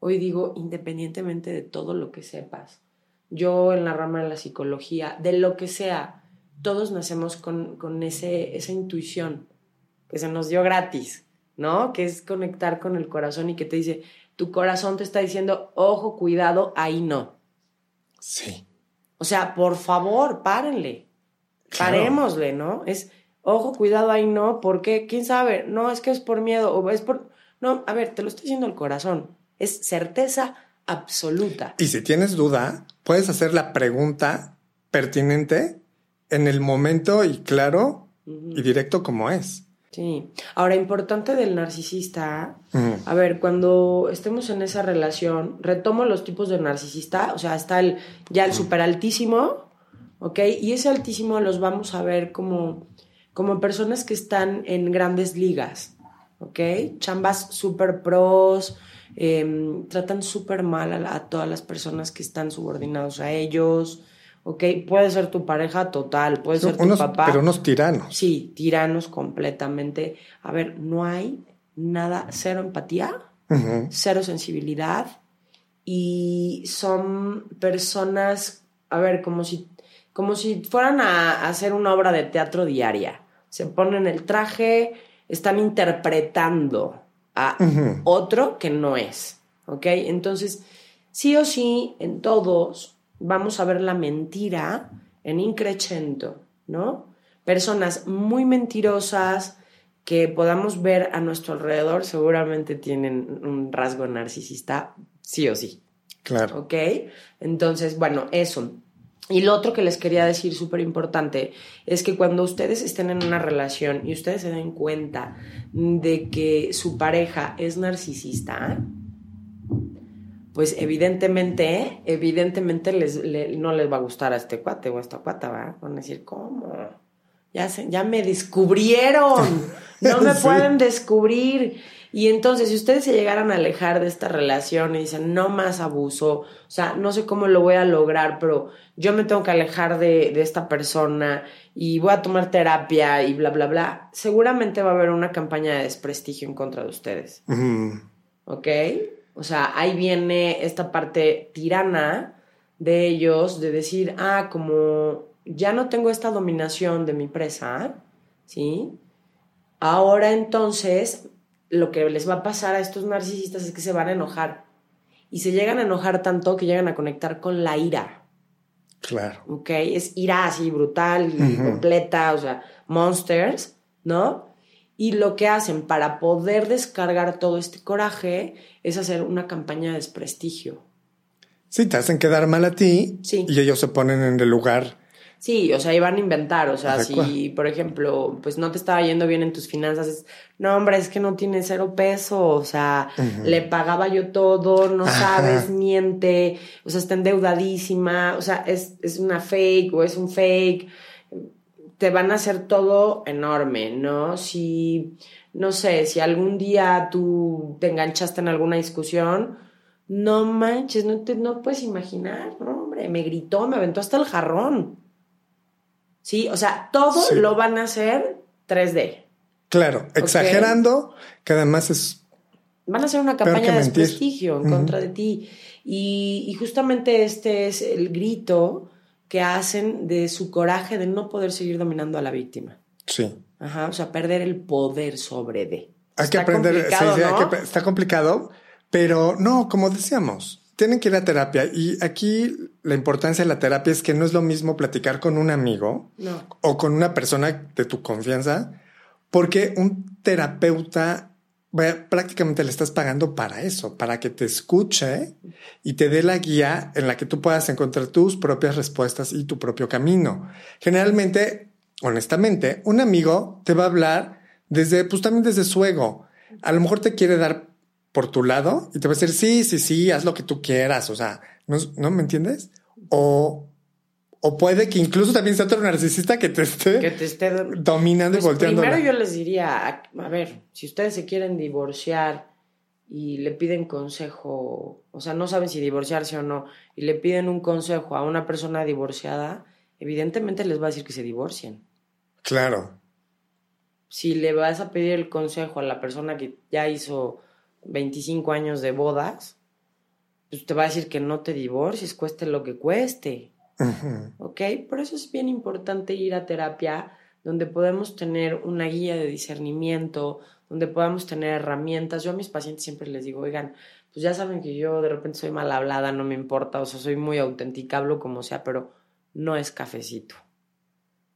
hoy digo, independientemente de todo lo que sepas, yo en la rama de la psicología, de lo que sea, todos nacemos con, con ese, esa intuición que se nos dio gratis, ¿no? Que es conectar con el corazón y que te dice, tu corazón te está diciendo, ojo, cuidado, ahí no. Sí. O sea, por favor, párenle. Claro. Parémosle, ¿no? Es, ojo, cuidado ahí, no, porque, quién sabe, no, es que es por miedo, o es por. No, a ver, te lo estoy diciendo el corazón. Es certeza absoluta. Y si tienes duda, puedes hacer la pregunta pertinente en el momento y claro y directo como es. Sí. Ahora, importante del narcisista, a ver, cuando estemos en esa relación, retomo los tipos de narcisista, o sea, está el ya el super altísimo, ¿ok? Y ese altísimo los vamos a ver como, como personas que están en grandes ligas, ¿ok? Chambas super pros, em, tratan súper mal a, todas las personas que están subordinados a ellos, ¿ok? Puede ser tu pareja total, puede ser tu Unos- papá. pero unos tiranos. Sí, tiranos completamente. A ver, no hay nada, cero empatía, cero sensibilidad y son personas, a ver, como si, como si fueran a, a hacer una obra de teatro diaria. Se ponen el traje, están interpretando a otro que no es, ¿ok? Entonces, sí o sí, en todos vamos a ver la mentira en increchento, ¿no? Personas muy mentirosas que podamos ver a nuestro alrededor seguramente tienen un rasgo narcisista, sí o sí. Claro. ¿Ok? Entonces, bueno, eso. Y lo otro que les quería decir súper importante es que cuando ustedes estén en una relación y ustedes se den cuenta de que su pareja es narcisista, pues evidentemente, evidentemente les, le- no les va a gustar a este cuate o a esta cuata, ¿va? Van a decir, ¿cómo? Ya, se- ya me descubrieron, no me Sí. pueden descubrir. Y entonces, si ustedes se llegaran a alejar de esta relación y dicen, no más abuso, o sea, no sé cómo lo voy a lograr, pero yo me tengo que alejar de, de esta persona y voy a tomar terapia y bla, bla, bla, seguramente va a haber una campaña de desprestigio en contra de ustedes. Ujú. ¿ok? O sea, ahí viene esta parte tirana de ellos de decir, ah, como ya no tengo esta dominación de mi presa, ¿sí? Ahora entonces lo que les va a pasar a estos narcisistas es que se van a enojar. Y se llegan a enojar tanto que llegan a conectar con la ira, Claro. ¿ok? Es ira así brutal y Ujú. completa, o sea, monsters, ¿no? Y lo que hacen para poder descargar todo este coraje es hacer una campaña de desprestigio. Sí, te hacen quedar mal a ti Sí. y ellos se ponen en el lugar. Sí, o sea, iban a inventar, o sea, si, por ejemplo, pues no te estaba yendo bien en tus finanzas, es, no, hombre, es que no tiene cero peso, o sea, le pagaba yo todo, no Ajá. sabes, miente, o sea, está endeudadísima, o sea, es, es una fake o es un fake, te van a hacer todo enorme, ¿no? Si, no sé, si algún día tú te enganchaste en alguna discusión, no manches, no te no puedes imaginar, no, hombre, me gritó, me aventó hasta el jarrón. Sí, o sea, todo Sí. lo van a hacer 3D. Claro, exagerando, que además es Van a hacer una campaña de desprestigio en contra de ti. Y, y justamente este es el grito que hacen de su coraje de no poder seguir dominando a la víctima. sí. Ajá, o sea, perder el poder sobre de. Hay que aprender, complicado, sí, ¿no? que- está complicado, pero no, como decíamos, tienen que ir a terapia y aquí la importancia de la terapia es que no es lo mismo platicar con un amigo No. o con una persona de tu confianza, porque un terapeuta prácticamente le estás pagando para eso, para que te escuche y te dé la guía en la que tú puedas encontrar tus propias respuestas y tu propio camino. Generalmente, honestamente, un amigo te va a hablar desde, pues también desde su ego. A lo mejor te quiere dar por tu lado y te va a decir, sí, sí, sí, haz lo que tú quieras. O sea, ¿no, ¿no me entiendes? O, o puede que incluso también sea otro narcisista que te esté Que te esté dominando Pues y volteando. primero yo les diría, a, a ver, si ustedes se quieren divorciar y le piden consejo, o sea, no saben si divorciarse o no, y le piden un consejo a una persona divorciada, evidentemente les va a decir que se divorcien. Claro. Si le vas a pedir el consejo a la persona que ya hizo 25 años de bodas, pues te va a decir que no te divorcies, cueste lo que cueste. Ujú. ¿ok? Por eso es bien importante ir a terapia donde podemos tener una guía de discernimiento, donde podamos tener herramientas. Yo a mis pacientes siempre les digo, oigan, pues ya saben que yo de repente soy mal hablada, no me importa, o sea, soy muy auténtica, hablo como sea, pero no es cafecito.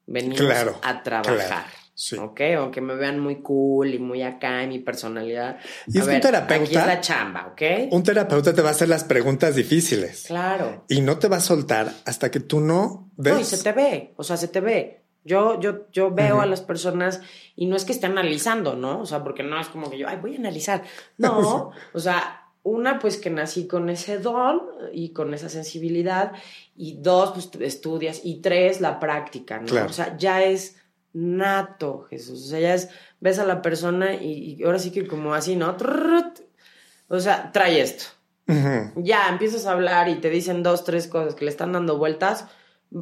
Venimos a trabajar. Sí. ¿Ok? Aunque me vean muy cool y muy acá en mi personalidad. Y es un terapeuta. Aquí es la chamba, ¿ok? Un terapeuta te va a hacer las preguntas difíciles. Claro. Y no te va a soltar hasta que tú no ves. No, y se te ve. O sea, se te ve. Yo, yo, yo veo a las personas y no es que esté analizando, ¿no? O sea, porque no es como que yo, ay, voy a analizar. No, o sea, una, pues que nací con ese don y con esa sensibilidad. Y dos, pues estudias. Y tres, la práctica, ¿no? O sea, ya es nato, Jesús. O sea, ya es, ves a la persona y, ahora sí que como así, ¿no? O sea, trae esto. Ya empiezas a hablar y te dicen dos, tres cosas que le están dando vueltas.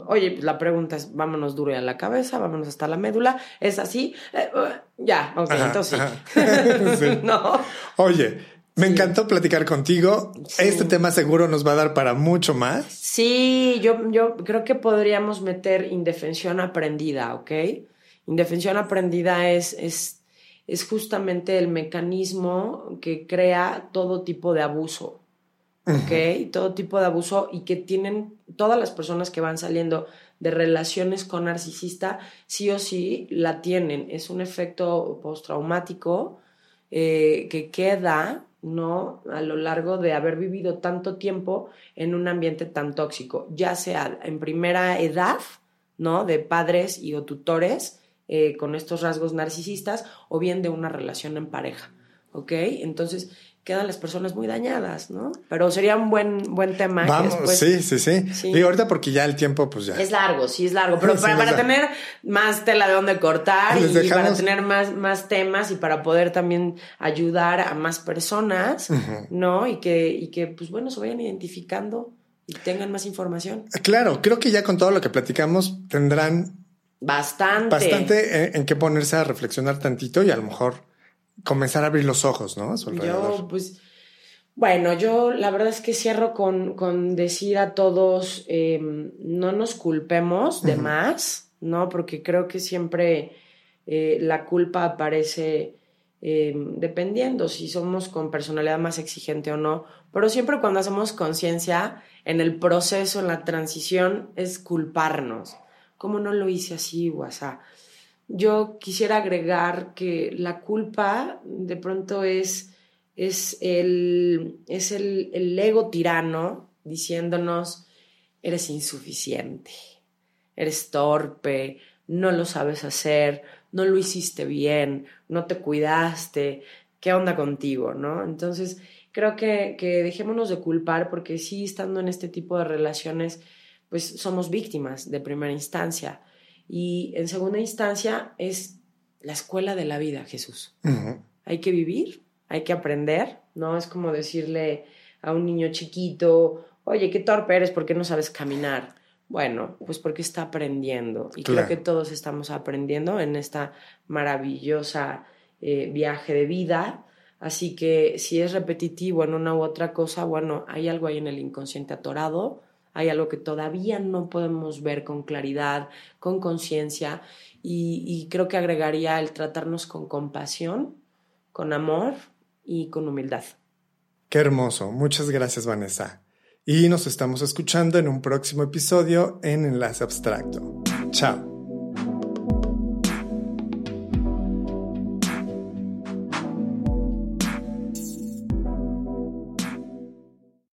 Oye, pues la pregunta es, vámonos duro a la cabeza, vámonos hasta la médula. ¿Es así? Eh, uh, ya, ok, entonces sí. no. Oye, me encantó platicar contigo. Este tema seguro nos va a dar para mucho más. Sí, yo, yo creo que podríamos meter indefensión aprendida, ¿ok? Indefensión aprendida es, es, es justamente el mecanismo que crea todo tipo de abuso. ¿ok? Todo tipo de abuso y que tienen todas las personas que van saliendo de relaciones con narcisista, sí o sí la tienen. Es un efecto postraumático eh, que queda, ¿no? A lo largo de haber vivido tanto tiempo en un ambiente tan tóxico, ya sea en primera edad, ¿no? De padres y o tutores, eh, con estos rasgos narcisistas o bien de una relación en pareja. ¿Ok? Entonces quedan las personas muy dañadas, ¿no? Pero sería un buen, buen tema. Vamos, sí, sí, sí, Y ahorita porque ya el tiempo, pues ya. Es largo, sí, es largo. Pero para, tener más tela de donde cortar y, para tener más, más temas y para poder también ayudar a más personas, ¿no? Y que, y que, pues bueno, se vayan identificando y tengan más información. Claro, creo que ya con todo lo que platicamos tendrán Bastante. Bastante en, qué ponerse a reflexionar tantito y a lo mejor comenzar a abrir los ojos, ¿no? yo, pues, bueno, yo la verdad es que cierro con, con decir a todos, em, no nos culpemos de más, ¿no? Porque creo que siempre eh, la culpa aparece em, dependiendo si somos con personalidad más exigente o no, pero siempre cuando hacemos conciencia en el proceso, en la transición, es culparnos. ¿Cómo no lo hice así, WhatsApp? Yo quisiera agregar que la culpa de pronto es, es, el, es el, ego tirano diciéndonos, eres insuficiente, eres torpe, no lo sabes hacer, no lo hiciste bien, no te cuidaste, ¿qué onda contigo? ¿no? Entonces, creo que, que dejémonos de culpar porque sí, estando en este tipo de relaciones, pues somos víctimas de primera instancia. Y en segunda instancia es la escuela de la vida, Jesús. Hay que vivir, hay que aprender, ¿no? Es como decirle a un niño chiquito, oye, qué torpe eres, ¿por qué no sabes caminar? Bueno, pues porque está aprendiendo. Y creo que todos estamos aprendiendo en esta maravillosa eh, viaje de vida. Así que si es repetitivo en una u otra cosa, bueno, hay algo ahí en el inconsciente atorado hay algo que todavía no podemos ver con claridad, con conciencia, y, creo que agregaría el tratarnos con compasión, con amor y con humildad. Qué hermoso. Muchas gracias, Vanessa. Y nos estamos escuchando en un próximo episodio en Enlace Abstracto. Chao.